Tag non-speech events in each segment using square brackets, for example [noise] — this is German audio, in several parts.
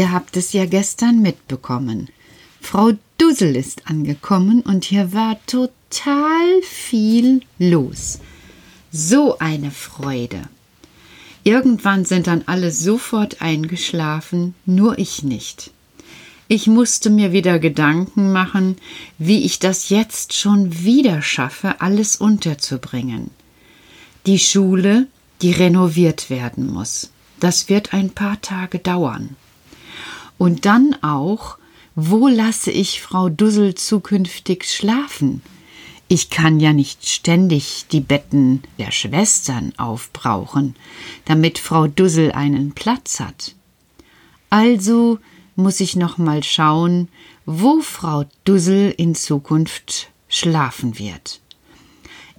Ihr habt es ja gestern mitbekommen. Frau Dussel ist angekommen und hier war total viel los. So eine Freude. Irgendwann sind dann alle sofort eingeschlafen, nur ich nicht. Ich musste mir wieder Gedanken machen, wie ich das jetzt schon wieder schaffe, alles unterzubringen. Die Schule, die renoviert werden muss. Das wird ein paar Tage dauern. Und dann auch, wo lasse ich Frau Dussel zukünftig schlafen? Ich kann ja nicht ständig die Betten der Schwestern aufbrauchen, damit Frau Dussel einen Platz hat. Also muss ich noch mal schauen, wo Frau Dussel in Zukunft schlafen wird.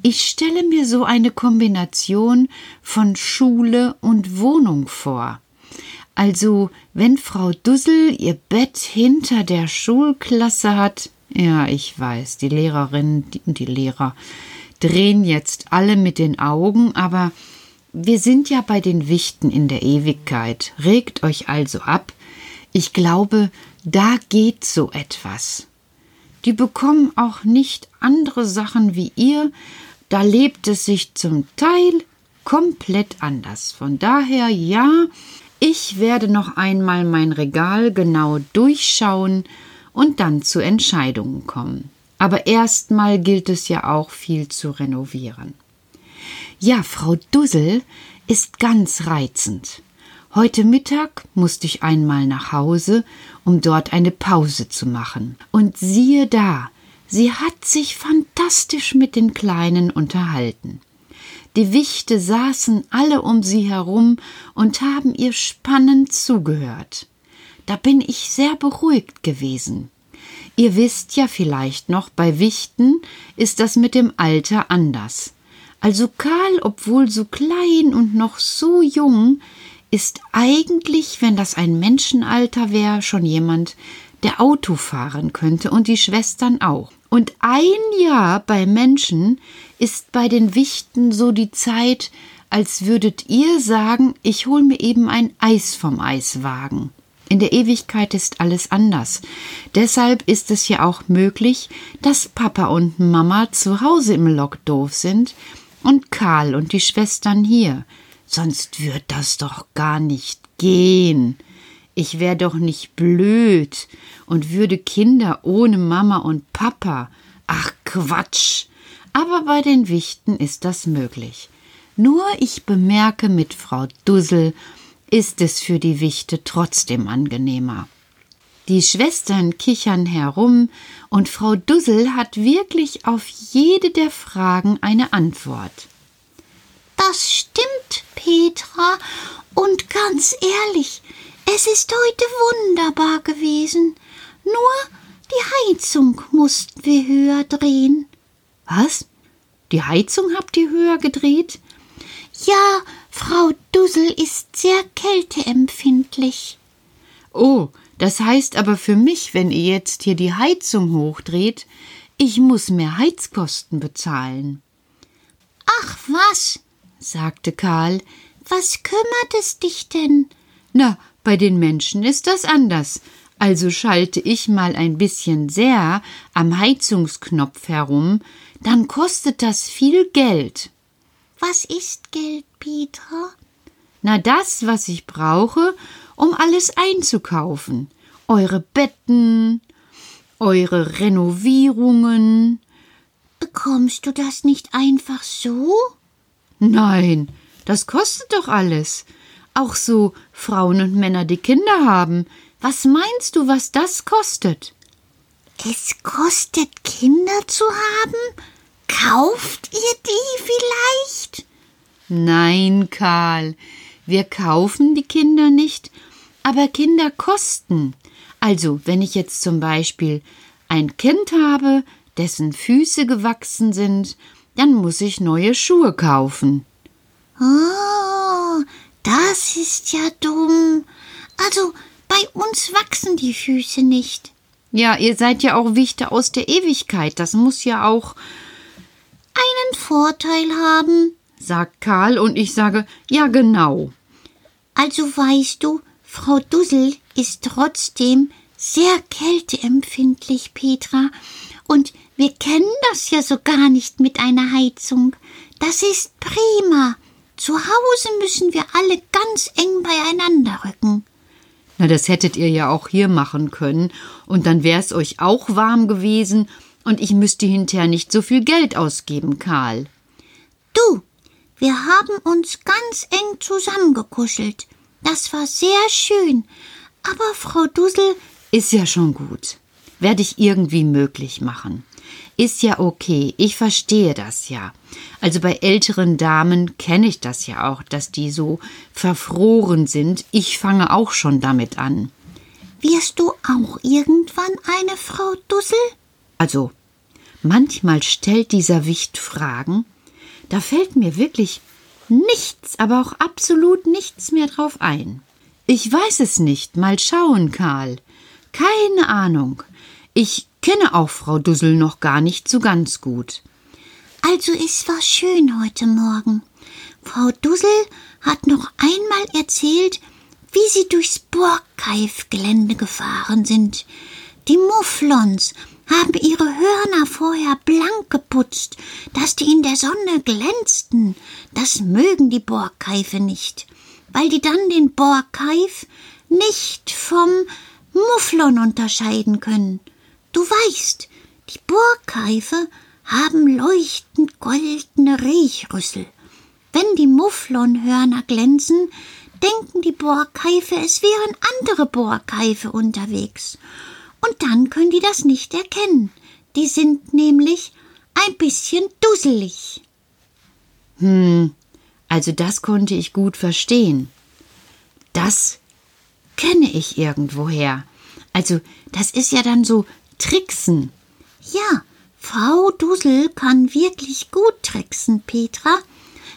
Ich stelle mir so eine Kombination von Schule und Wohnung vor. Also, wenn Frau Dussel ihr Bett hinter der Schulklasse hat, ja, ich weiß, die Lehrerinnen und die Lehrer drehen jetzt alle mit den Augen, aber wir sind ja bei den Wichten in der Ewigkeit. Regt euch also ab. Ich glaube, da geht so etwas. Die bekommen auch nicht andere Sachen wie ihr, da lebt es sich zum Teil komplett anders. Von daher ja, ich werde noch einmal mein Regal genau durchschauen und dann zu Entscheidungen kommen. Aber erstmal gilt es ja auch viel zu renovieren. Ja, Frau Dussel ist ganz reizend. Heute Mittag musste ich einmal nach Hause, um dort eine Pause zu machen. Und siehe da, sie hat sich fantastisch mit den Kleinen unterhalten. Die Wichte saßen alle um sie herum und haben ihr spannend zugehört. Da bin ich sehr beruhigt gewesen. Ihr wisst ja vielleicht noch, bei Wichten ist das mit dem Alter anders. Also Karl, obwohl so klein und noch so jung, ist eigentlich, wenn das ein Menschenalter wäre, schon jemand, der Auto fahren könnte und die Schwestern auch. Und ein Jahr bei Menschen ist bei den Wichten so die Zeit, als würdet ihr sagen, ich hol mir eben ein Eis vom Eiswagen. In der Ewigkeit ist alles anders. Deshalb ist es ja auch möglich, dass Papa und Mama zu Hause im Lockdorf sind und Karl und die Schwestern hier. Sonst wird das doch gar nicht gehen. Ich wär doch nicht blöd und würde Kinder ohne Mama und Papa. Ach Quatsch. Aber bei den Wichten ist das möglich. Nur ich bemerke mit Frau Dussel, ist es für die Wichte trotzdem angenehmer. Die Schwestern kichern herum, und Frau Dussel hat wirklich auf jede der Fragen eine Antwort. Das stimmt, Petra, und ganz ehrlich, es ist heute wunderbar gewesen. Nur die Heizung mussten wir höher drehen. Was? Die Heizung habt ihr höher gedreht? Ja, Frau Dussel ist sehr kälteempfindlich. Oh, das heißt aber für mich, wenn ihr jetzt hier die Heizung hochdreht, ich muss mehr Heizkosten bezahlen. Ach was, sagte Karl, was kümmert es dich denn? Na, bei den Menschen ist das anders. Also schalte ich mal ein bisschen sehr am Heizungsknopf herum, dann kostet das viel Geld. Was ist Geld, Petra? Na, das, was ich brauche, um alles einzukaufen. Eure Betten, eure Renovierungen. Bekommst du das nicht einfach so? Nein, das kostet doch alles. Auch so Frauen und Männer, die Kinder haben. Was meinst du, was das kostet? Es kostet, Kinder zu haben? Kauft ihr die vielleicht? Nein, Karl, wir kaufen die Kinder nicht, aber Kinder kosten. Also, wenn ich jetzt zum Beispiel ein Kind habe, dessen Füße gewachsen sind, dann muss ich neue Schuhe kaufen. Oh, das ist ja dumm. Also, bei uns wachsen die Füße nicht. Ja, ihr seid ja auch Wichte aus der Ewigkeit. Das muss ja auch einen Vorteil haben, sagt Karl, und ich sage, ja genau. Also weißt du, Frau Dussel ist trotzdem sehr kälteempfindlich, Petra, und wir kennen das ja so gar nicht mit einer Heizung. Das ist prima. Zu Hause müssen wir alle ganz eng beieinander rücken. Na, das hättet ihr ja auch hier machen können, und dann wär's euch auch warm gewesen und ich müsste hinterher nicht so viel Geld ausgeben, Karl. Du, wir haben uns ganz eng zusammengekuschelt. Das war sehr schön. Aber Frau Dussel ist ja schon gut. Werde ich irgendwie möglich machen. Ist ja okay, ich verstehe das ja. Also bei älteren Damen kenne ich das ja auch, dass die so verfroren sind. Ich fange auch schon damit an. Wirst du auch irgendwann eine Frau Dussel? Also, manchmal stellt dieser Wicht Fragen, da fällt mir wirklich nichts, aber auch absolut nichts mehr drauf ein. Ich weiß es nicht, mal schauen, Karl. Keine Ahnung. Ich kenne auch Frau Dussel noch gar nicht so ganz gut. Also es war schön heute Morgen. Frau Dussel hat noch einmal erzählt, wie sie durchs Borgkeif-Gelände gefahren sind. Die Mufflons haben ihre Hörner vorher blank geputzt, dass die in der Sonne glänzten. Das mögen die Borgkeife nicht, weil die dann den Borgkeif nicht vom Mufflon unterscheiden können. Du weißt, die Borgkeife haben leuchtend goldene Riechrüssel. Wenn die Mufflonhörner glänzen, denken die Borgkeife, es wären andere Borgkeife unterwegs. Und dann können die das nicht erkennen. Die sind nämlich ein bisschen dusselig. Hm, also das konnte ich gut verstehen. Das kenne ich irgendwoher. Also, das ist ja dann so Tricksen. Ja, Frau Dussel kann wirklich gut tricksen, Petra.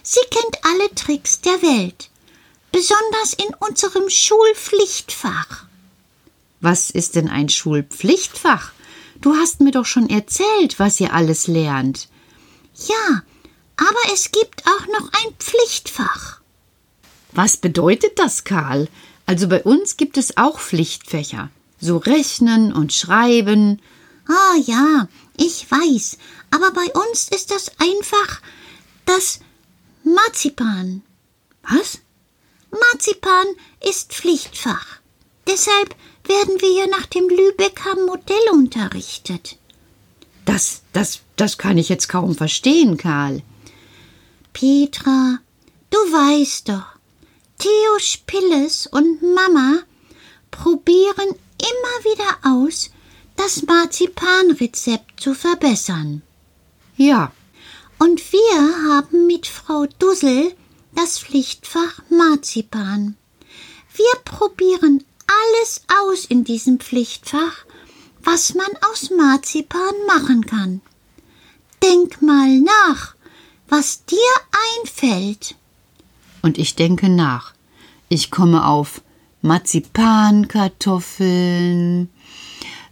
Sie kennt alle Tricks der Welt besonders in unserem Schulpflichtfach. Was ist denn ein Schulpflichtfach? Du hast mir doch schon erzählt, was ihr alles lernt. Ja, aber es gibt auch noch ein Pflichtfach. Was bedeutet das, Karl? Also bei uns gibt es auch Pflichtfächer. So Rechnen und Schreiben. Ah ja, ich weiß, aber bei uns ist das einfach das Marzipan. Was? Marzipan ist Pflichtfach. Deshalb werden wir ja nach dem Lübecker Modell unterrichtet. Das, das, das kann ich jetzt kaum verstehen, Karl. Petra, du weißt doch, Theo Spilles und Mama probieren immer wieder aus, das Marzipanrezept zu verbessern. Ja. Und wir haben mit Frau Dussel das Pflichtfach Marzipan. Wir probieren alles aus in diesem Pflichtfach, was man aus Marzipan machen kann. Denk mal nach, was dir einfällt. Und ich denke nach. Ich komme auf Marzipankartoffeln,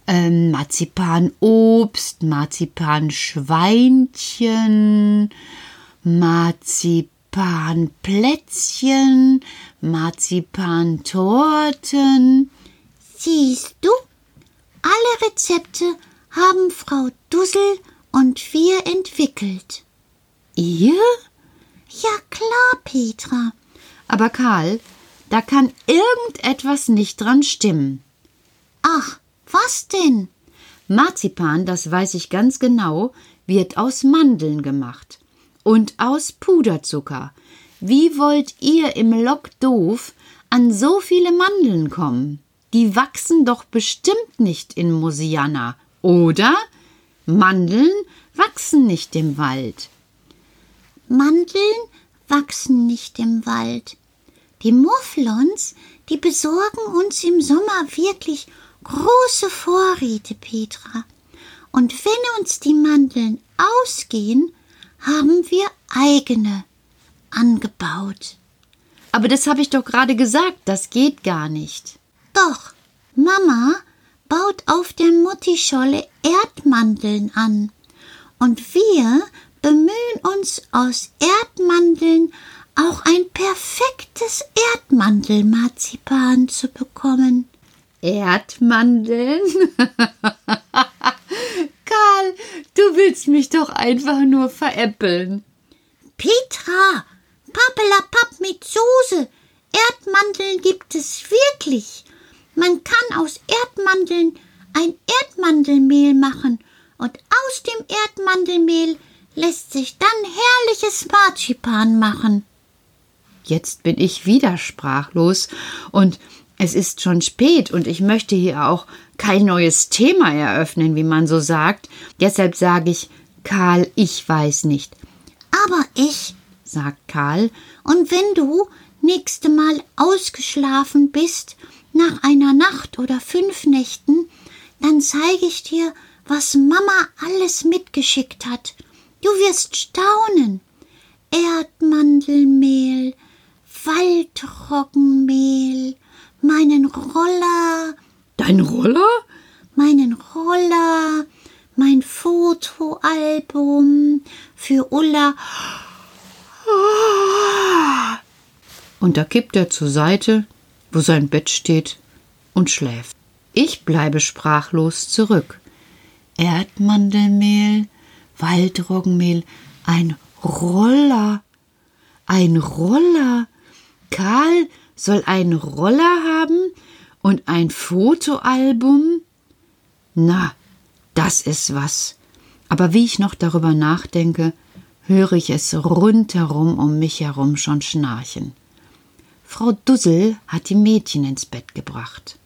ähm, Marzipanobst, Marzipanschweinchen, Marzipan Marzipanplätzchen, Marzipantorten. Siehst du? Alle Rezepte haben Frau Dussel und wir entwickelt. Ihr? Ja klar, Petra. Aber Karl, da kann irgendetwas nicht dran stimmen. Ach, was denn? Marzipan, das weiß ich ganz genau, wird aus Mandeln gemacht und aus Puderzucker. Wie wollt ihr im Lok doof an so viele Mandeln kommen? Die wachsen doch bestimmt nicht in Mosiana, oder? Mandeln wachsen nicht im Wald. Mandeln wachsen nicht im Wald. Die Mufflons, die besorgen uns im Sommer wirklich große Vorräte, Petra. Und wenn uns die Mandeln ausgehen, haben wir eigene angebaut. Aber das habe ich doch gerade gesagt, das geht gar nicht. Doch, Mama baut auf der Muttischolle Erdmandeln an. Und wir bemühen uns aus Erdmandeln auch ein perfektes Erdmandelmarzipan zu bekommen. Erdmandeln? [laughs] Karl, du willst mich doch einfach nur veräppeln. Petra, Pappelapapp mit Soße. Erdmandeln gibt es wirklich. Man kann aus Erdmandeln ein Erdmandelmehl machen und aus dem Erdmandelmehl lässt sich dann herrliches Marzipan machen. Jetzt bin ich wieder sprachlos und Es ist schon spät und ich möchte hier auch kein neues Thema eröffnen, wie man so sagt. Deshalb sage ich, Karl, ich weiß nicht. Aber ich, sagt Karl. Und wenn du nächste Mal ausgeschlafen bist, nach einer Nacht oder fünf Nächten, dann zeige ich dir, was Mama alles mitgeschickt hat. Du wirst staunen. Erdmandelmehl, Waldroggenmehl, meinen Roller. Dein Roller? Meinen Roller, mein Fotoalbum für Ulla. Und da kippt er zur Seite, wo sein Bett steht, und schläft. Ich bleibe sprachlos zurück. Erdmandelmehl, Waldroggenmehl, ein Roller. Ein Roller. Karl soll einen Roller haben und ein Fotoalbum? Na, das ist was. Aber wie ich noch darüber nachdenke, höre ich es rundherum um mich herum schon schnarchen. Frau Dussel hat die Mädchen ins Bett gebracht.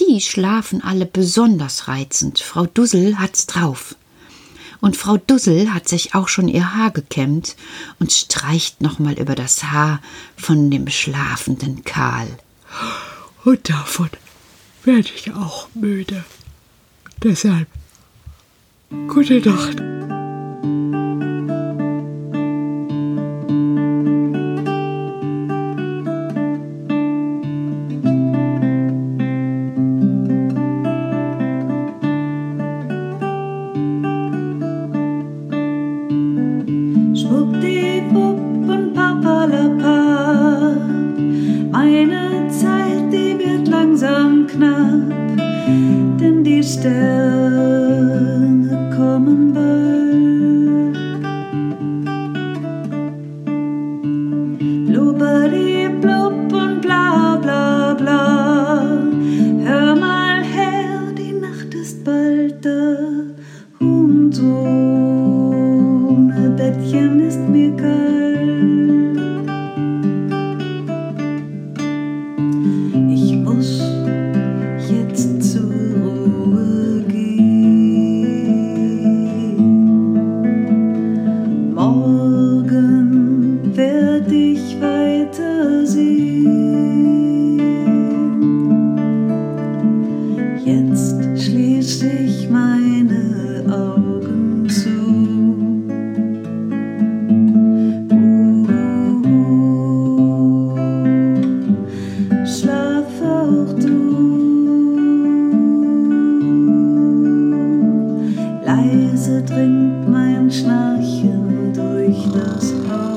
Die schlafen alle besonders reizend. Frau Dussel hat's drauf. Und Frau Dussel hat sich auch schon ihr Haar gekämmt und streicht nochmal über das Haar von dem schlafenden Karl. Und davon werde ich auch müde. Deshalb gute Nacht. Leise dringt mein Schnarchen durch das Haus.